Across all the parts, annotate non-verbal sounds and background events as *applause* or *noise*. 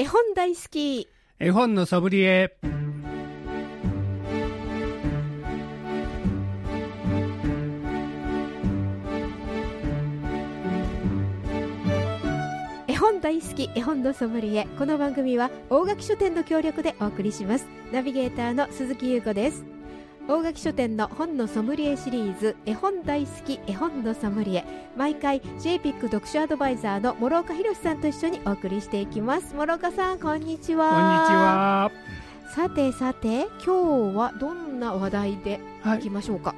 絵本大好き。絵本のソムリエ。絵本大好き絵本のソムリエ。この番組は大垣書店の協力でお送りします。ナビゲーターの鈴木優子です大垣書店の本のソムリエシリーズ絵本大好き絵本のソムリエ。毎回 JPIC 読書アドバイザーの諸岡博さんと一緒にお送りしていきます。諸岡さんこんにちは。こんにちは。さてさて今日はどんな話題でい。きましょうか、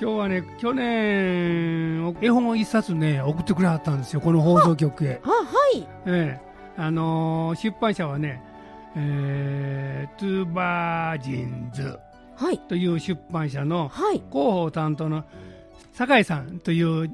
今日はね去年絵本を一冊ね送ってくれはったんですよこの放送局へ。あはい。ええ。あのー出版社はねえー、 Two Virgins。はいという出版社のはい。広報担当の酒井さんという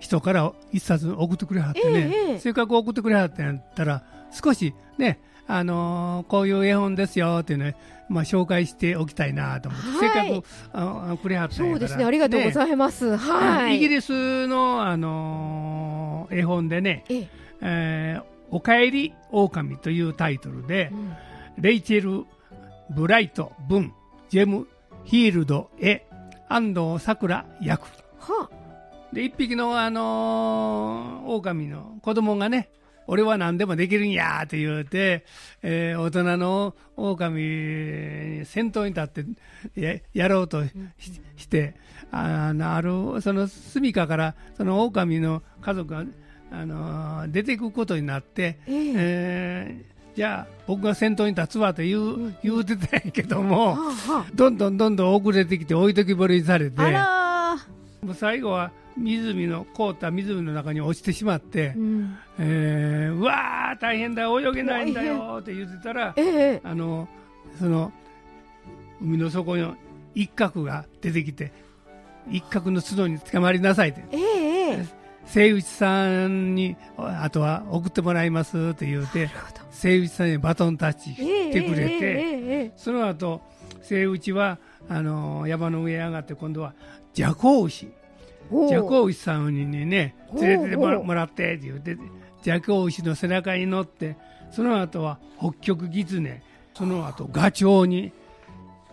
人から一冊送ってくれはってね、ええせっかく送ってくれはったんやったら少しねあのーこういう絵本ですよっていうね、まあ、紹介しておきたいなと思って、はい。せっかくああくれはったそうですね。ありがとうございます、はい。イギリスの、あのー絵本でねええ「えーおかえり狼」というタイトルで、うん。レイチェル・ブライト・ブン、ジェム・ヒールド・エ、安藤サクラ役。はで、一匹の、あのー狼の子供がね、俺は何でもできるんやって言うて、えー大人の狼に先頭に立ってややろうとし,、して、あのある、その住処から、その狼の家族が、あのー出ていくことになって、ええ。えーじゃあ僕が先頭に立つわと言う,、うん言うてたんやけども、どんどんどんどん遅れてきて置いときぼりにされてもう最後は湖の凍った湖の中に落ちてしまって、ー、うん、えーうわー大変だ泳げないんだよって言ってたらええあのその海の底の一角が出てきて一角の角に捕まりなさいって。え清内さんにあとは送ってもらいますって言うて清内さんにバトンタッチしてくれて、その後清内はあの山の上へ上がって今度はジャコウウシおう。ジャコウウシさんにね連れてってもらってって言ってジャコウウシの背中に乗ってその後は北極狐その後ガチョウに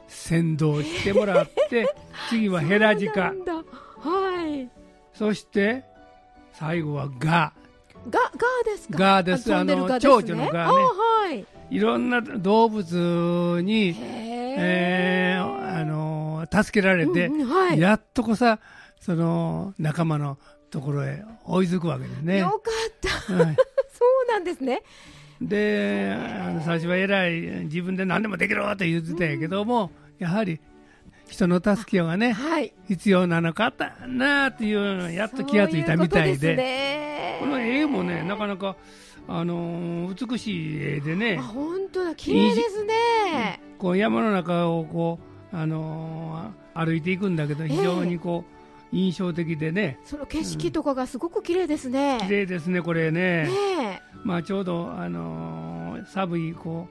先導してもらって *laughs* 次はヘラジカ。はい。そして最後はガガガーです。かガーですあの蝶々のガーね。あはい。いろんな動物に、へえーあの助けられて、うんうんはい。やっとこさその仲間のところへ追いつくわけですね。よかった。はい。*laughs* そうなんですね。であの最初は偉い自分で何でもできるって言ってたんやけども、やはり人の助けがねはい。必要なのかったなっていうのをやっと気がついたみたいで。ね。この絵もねなかなか、あのー美しい絵でね。あ本当だ。綺麗ですね。こう山の中をこう、あのー歩いていくんだけど非常にこう、印象的でね。その景色とかがすごく綺麗ですね。綺麗ですねこれね。ねまあ、ちょうど、あのー寒いこ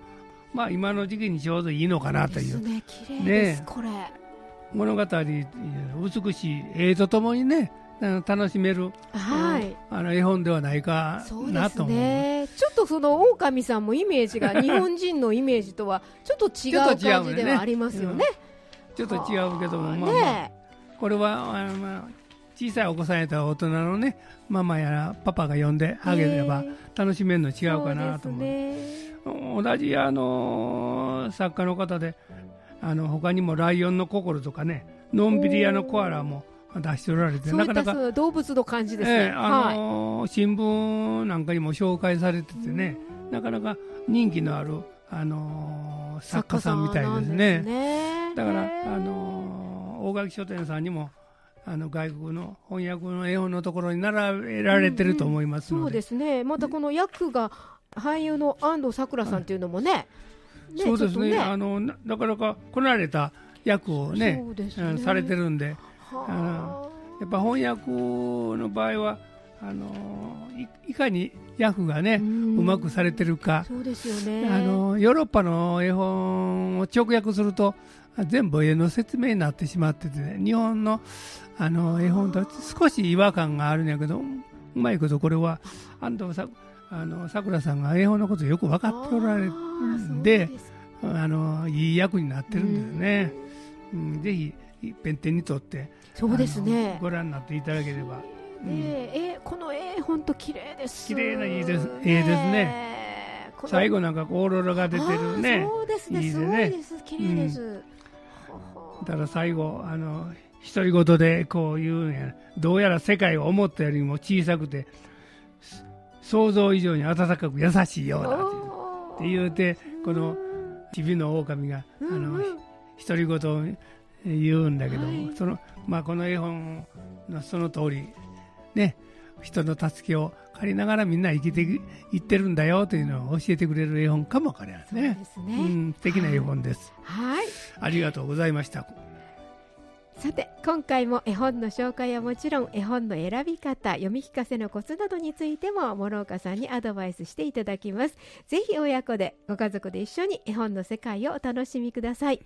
う、まあ、今の時期にちょうどいいのかなという。ですね。綺麗です、ねこれ物語美しい絵とともにね楽しめる、はい。あの絵本ではないかなと思う。ねちょっとその狼さんもイメージが *laughs* 日本人のイメージとはちょっと違う感じではありますよね。ちょっと違うけども、まあまあねこれはあの、まあ、小さいお子さんやったら大人のねママやらパパが呼んであげればね楽しめるの違うかなと思う。同じあの作家の方であの他にも「ライオンの心」とかね「のんびり屋のコアラ」も出しておられてそうないかなか動物の感じですね、ええあのー新聞なんかにも紹介されててね、なかなか人気のある、あのー作家さんみたいですね。ね。だから、あのー大垣書店さんにもあの外国の翻訳の絵本のところに並べられてると思いますそうので、ですね。またこの役が俳優の安藤サクラさんっていうのもねねそうですね。ちょっとあのななかなかこなれた役をねね。うんされてるんで、はあ。やっぱ翻訳の場合はあのーいいかに役がね、ううんまくされてるか、そうですよね。あのヨーロッパの絵本を直訳すると全部絵の説明になってしまってて、ね、日本のあの絵本と少し違和感があるんやけどうまいことこれは安藤さああのさくらさんが絵本のことよく分かっておられるんであのいい役になってるんですね、うん、うん、ぜひペン点にとってそうですね。ご覧になっていただければ、うん、えこの絵本当綺麗です綺麗ないいです絵ですね。最後なんかオーロラが出てるね。そうですね。いいです。ね綺麗です、うん、だから最後あの独り言でこう言うんや。どうやら世界を思ったよりも小さくて想像以上に温かく優しいようだって言うてこのちびの狼が、あの独り言を言うんだけども、そのまあ、この絵本のその通りね人の助けを借りながらみんな生きていってるんだよというのを教えてくれる絵本かもわかりませんね。すね。うん、素敵な絵本です。はい。ありがとうございました。さて今回も絵本の紹介はもちろん絵本の選び方読み聞かせのコツなどについても諸岡さんにアドバイスしていただきます。ぜひ親子でご家族で一緒に絵本の世界をお楽しみください。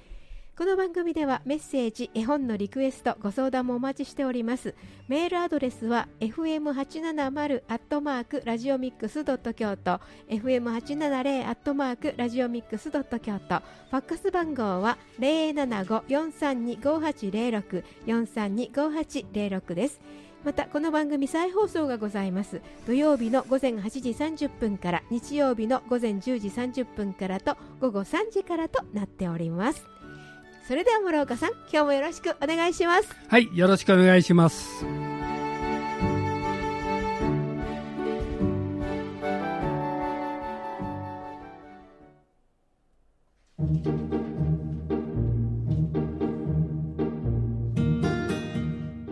この番組ではメッセージ、絵本のリクエスト、ご相談もお待ちしております。メールアドレスは fm870 アットマークラジオミックスドット京都、fm870 アットマークラジオミックスドット京都、ファックス番号は075-432-5806、432-5806です。またこの番組再放送がございます土曜日の午前8時30分から日曜日の午前10時30分からと午後3時からとなっておりますそれでは諸岡さん今日もよろしくお願いします。はいよろしくお願いします。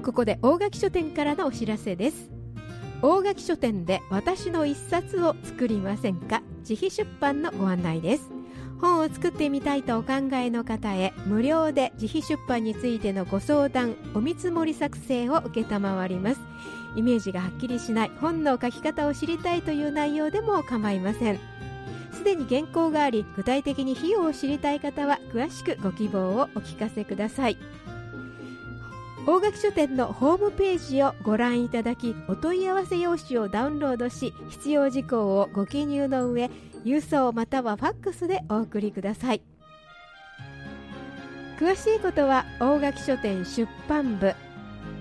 ここで大垣書店からのお知らせです。大垣書店で私の一冊を作りませんか？自費出版のご案内です本を作ってみたいとお考えの方へ無料で自費出版についてのご相談お見積もり作成を承ります。イメージがはっきりしない本の書き方を知りたいという内容でも構いません。すでに原稿があり具体的に費用を知りたい方は詳しくご希望をお聞かせください。大垣書店のホームページをご覧いただきお問い合わせ用紙をダウンロードし必要事項をご記入の上郵送またはファックスでお送りください。詳しいことは大垣書店出版部。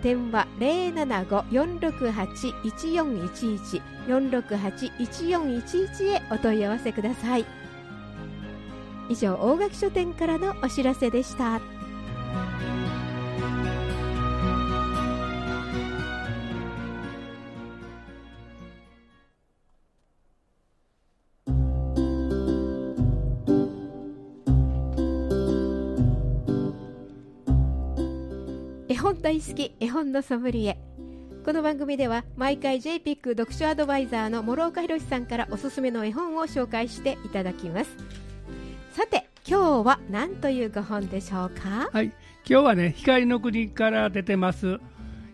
電話075-468-1411 468-1411へお問い合わせください。以上大垣書店からのお知らせでした。大好き絵本のソムリエ。この番組では毎回 JPIC 読書アドバイザーの諸岡弘さんからおすすめの絵本を紹介していただきます。さて今日は何というご本でしょうか？はい。今日はね光の国から出てます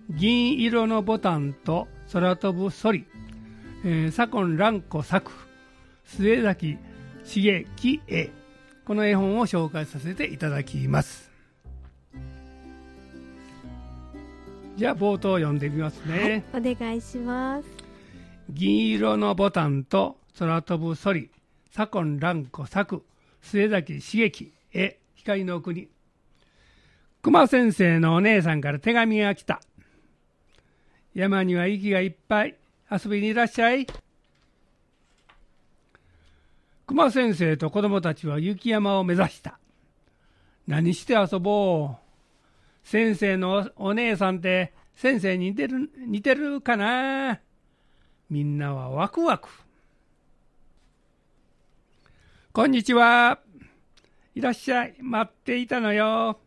銀色のボタンと空飛ぶソリ、えー、左近蘭子作末崎茂樹絵。この絵本を紹介させていただきます。じゃあ冒頭読んでみますね、はい、お願いします。銀色のボタンと空飛ぶソリ左近蘭子作末崎茂樹絵光の国。熊先生のお姉さんから手紙が来た。山には息がいっぱい。遊びにいらっしゃい。熊先生と子供たちは雪山を目指した。何して遊ぼう先生のお姉さんって先生に似てる似てるかな？みんなはワクワク。こんにちは。いらっしゃい。待っていたのよ。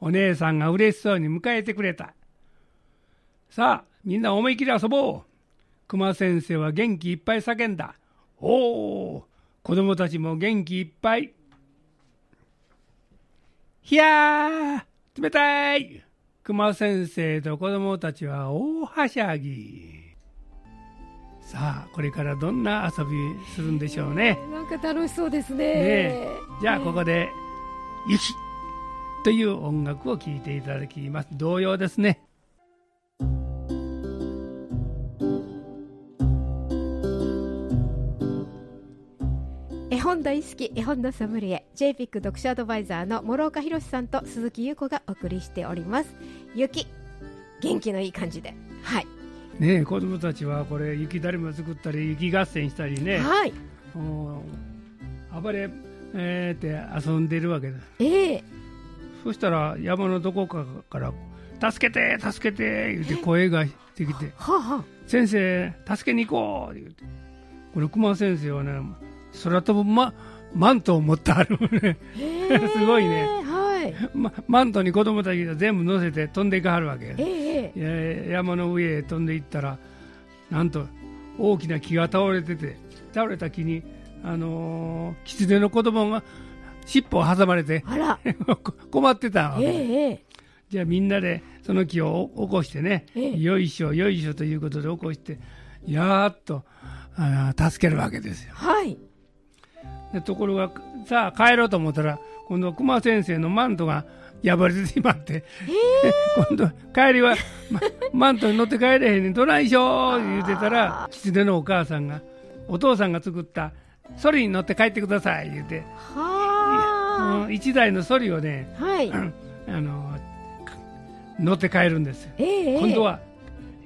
お姉さんが嬉しそうに迎えてくれた。さあ、みんな思い切り遊ぼう。熊先生は元気いっぱい叫んだ。おお、子供たちも元気いっぱい。ひゃー冷たい。熊先生と子供たちは大はしゃぎ。さあこれからどんな遊びするんでしょうね。なんか楽しそうですね。ねじゃあここで「雪」という音楽を聴いていただきます。同様ですね本大好き絵本のソムリエ JPIC 読書アドバイザーの諸岡博さんと鈴木優子がお送りしております。雪元気のいい感じで。はい。ねえ子供たちはこれ雪だるま作ったり雪合戦したりね、はい。暴れ、えーって遊んでるわけだ。ええ。そしたら山のどこかから「助けて助けて」言うて声がしてきて。はあ、は「先生助けに行こう」言うて。これ熊先生はね空飛ぶ、ま、マントを持ってあるね。*laughs* すごいね。はい。まマントに子供たちが全部乗せて飛んでいかはるわけ。よえ山の上へ飛んでいったらなんと大きな木が倒れてて倒れた木に、あのー、狐の子供が尻尾を挟まれてあら。*laughs* 困ってたわえけ、ええ。じゃあみんなでその木を起こしてね、ええ。よいしょよいしょということで起こしてやーっとあー助けるわけですよ。はいでところがさあ帰ろうと思ったら今度熊先生のマントが破れてしまって、*laughs* 今度帰りは、まマントに乗って帰れへんねんどないしょー言うてたら狐のお母さんがお父さんが作ったソリに乗って帰ってください言うて、はうん一台のソリをねあはい。*clears throat* あの乗って帰るんです。よええ今度は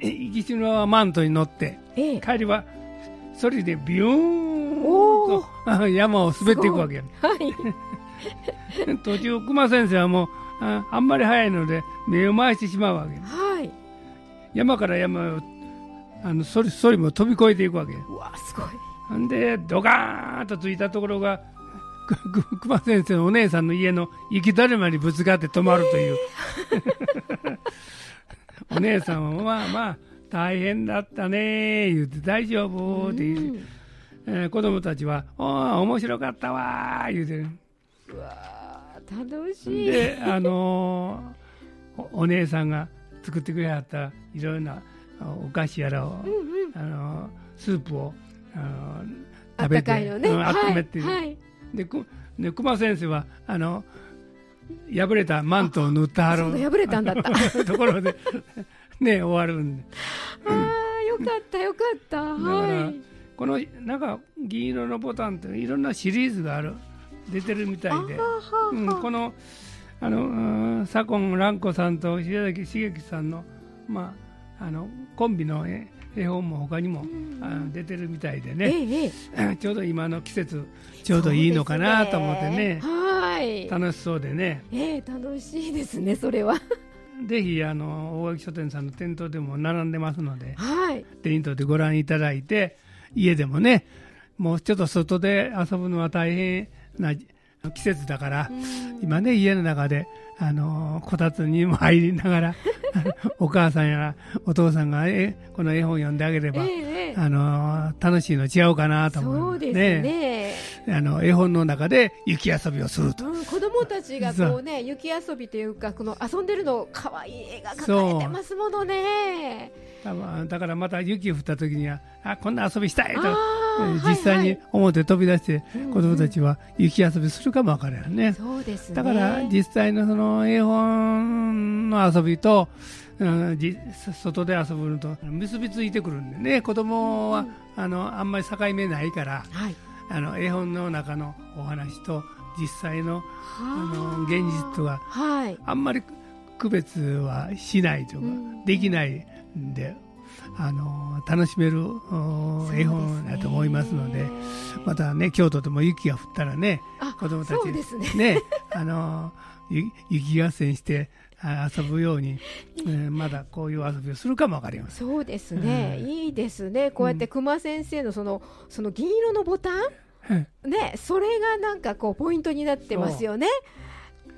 え生き死ぬはマントに乗ってええ帰りはソリでビューン *laughs* 山を滑っていくわけよはい。*laughs* 途中熊先生はもうああんまり早いので目を回してしまうわけ。はい。山から山をあのそりそりも飛び越えていくわけ。うわすごい。でドカーンとついたところが *laughs* 熊先生のお姉さんの家の雪だるまにぶつかって止まるという、お姉さんはまあまあ大変だったね言って大丈夫って言う、うんえー子供たちは「おー面白かったわ」言うてる。うわ楽しい。で、あのーおお姉さんが作ってくれはったいろいろなあお菓子やらを、うんうん。あのースープを、あのーあったかいのね。うんはい温めて、はい。でくで熊先生はあの破れたマントを塗ってはる破れたんだった。*laughs* ところでね終わるんで。ああよかったよかった。はいこのなんか銀色のボタンっていろんなシリーズがある。出てるみたいで。うん、このあのうん左近蘭子さんと白崎茂樹さんの,、まあ、あのコンビの絵絵本も他にも、あの出てるみたいでえね、えええ *laughs* ちょうど今の季節ちょうどいいのかなと思ってね。はい。楽しそうでね。ええ楽しいですねそれは。*laughs* ぜひあの大垣書店さんの店頭でも並んでますのではい。手に取ってご覧いただいて家でもねもうちょっと外で遊ぶのは大変な季節だから、今ね家の中で、あのこたつにも入りながら *laughs* お母さんやお父さんがえこの絵本読んであげれば、ええええ。あの楽しいの違うかなと思そうですね。あの絵本の中で雪遊びをすると、うん、子供たちがこうね雪遊びというかこの遊んでるの可愛い絵が描かれてますものねだからまた雪降った時にはあこんな遊びしたいと実際に表飛び出してうんうん。子供たちは雪遊びするかもわからんね。そうですね。だから実際のその絵本の遊びと、うん、じ外で遊ぶのと結びついてくるんでね。子供は、あのあんまり境目ないからはい。あの絵本の中のお話と実際のあの現実とははい。あんまり区別はしないというか、うん。できないんであの楽しめるお絵本だと思いますのでまたね京都でも雪が降ったらねあ子供たちね。ねあのゆ雪合戦してあ遊ぶように、え *laughs* ーまだこういう遊びをするかもわかりません。そうですね、うん。いいですね。こうやって熊先生のそのその銀色のボタン？ねそれがなんかこうポイントになってますよね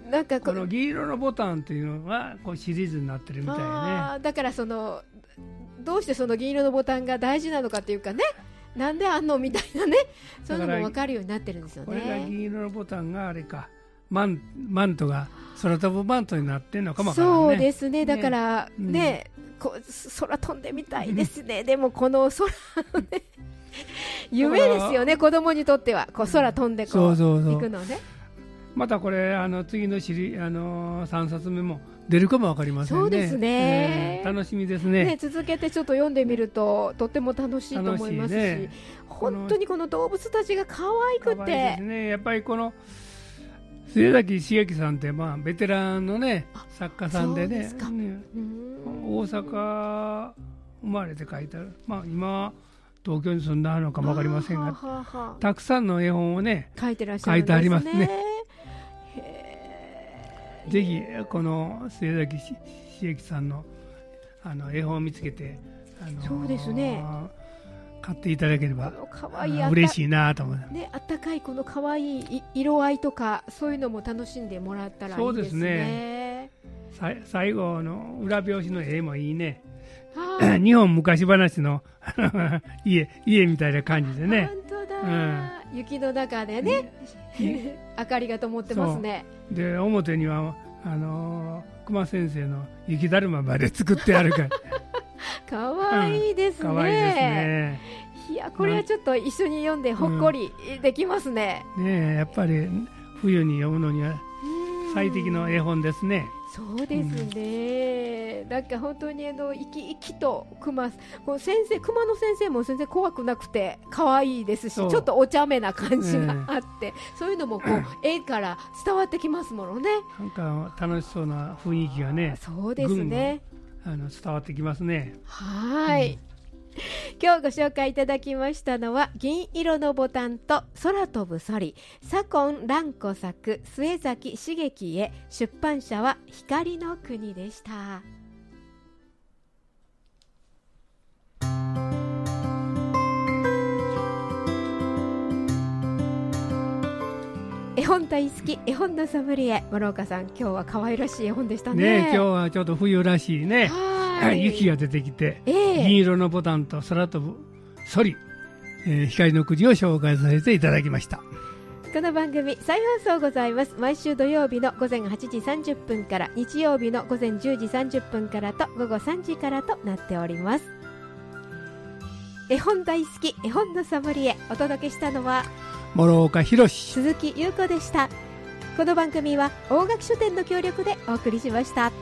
なんかこの銀色のボタンっていうのがこうシリーズになってるみたいね。だからそのどうしてその銀色のボタンが大事なのかっていうかねなんであんのみたいなねそういうのも分かるようになってるんですよこれがね銀色のボタンがあれかマンマントが空飛ぶマントになってるのかもね。そうですね。だからうん。ねこう空飛んでみたいですね。でもこの空 *laughs* 夢ですよね子供にとっては。こう空飛んでこそううそうそう。行くのねまたこれあの次のシリあの3冊目も出るかもわかりませんね。そうですねえー楽しみですね。ね、続けてちょっと読んでみるととっても楽しいと思いますし、ね本当にこの動物たちが可愛くてね。やっぱりこの末崎茂樹さんってまあベテランのねあ作家さんでねそうん大阪生まれて書いてある。まあ今は東京に住んだのかもわかりませんが、たくさんの絵本をね書いてらっしゃるんですね。書いてありますねぜひこの末崎し茂樹さんのあの絵本を見つけて、あのそうですね買っていただければ嬉しいなと思う。ね、あったかいこの可愛いい色合いとかそういうのも楽しんでもらったらいいですね。そうですねさ最後の裏表紙の絵もいいね。はあ *clears throat* 日本昔話の家家みたいな感じでね。本当だ、雪の中でね、明かりが灯ってますね。で表にはあのー熊先生の雪だるままで作ってあるから *laughs* 可愛いですね。可愛いですね。いやこれはちょっと一緒に読んでほっこりできますね。ねえやっぱり冬に読むのにはうん最適の絵本ですね。そうですね、なんか本当にあの生き生きと熊こう先生熊の先生も全然怖くなくて可愛いですしちょっとお茶目な感じがあって、そういうのもこう絵から伝わってきますものね。なんか楽しそうな雰囲気がねそうですね。あの伝わってきますね。はい。今日ご紹介いただきましたのは銀色のボタンと空飛ぶソリ。左近蘭子作末崎茂樹へ出版社は光の国でした。絵本大好き絵本のソムリエ。諸岡さん今日は可愛らしい絵本でしたね。ねえ今日はちょっと冬らしいね、はい雪が出てきて、ええ。銀色のボタンと空飛ぶソリ、えー光の国を紹介させていただきました。この番組再放送ございます。毎週土曜日の午前8時30分から日曜日の午前10時30分からと午後3時からとなっております。絵本大好き絵本のサムリエお届けしたのは諸岡博史鈴木優子でした。この番組は大垣書店の協力でお送りしました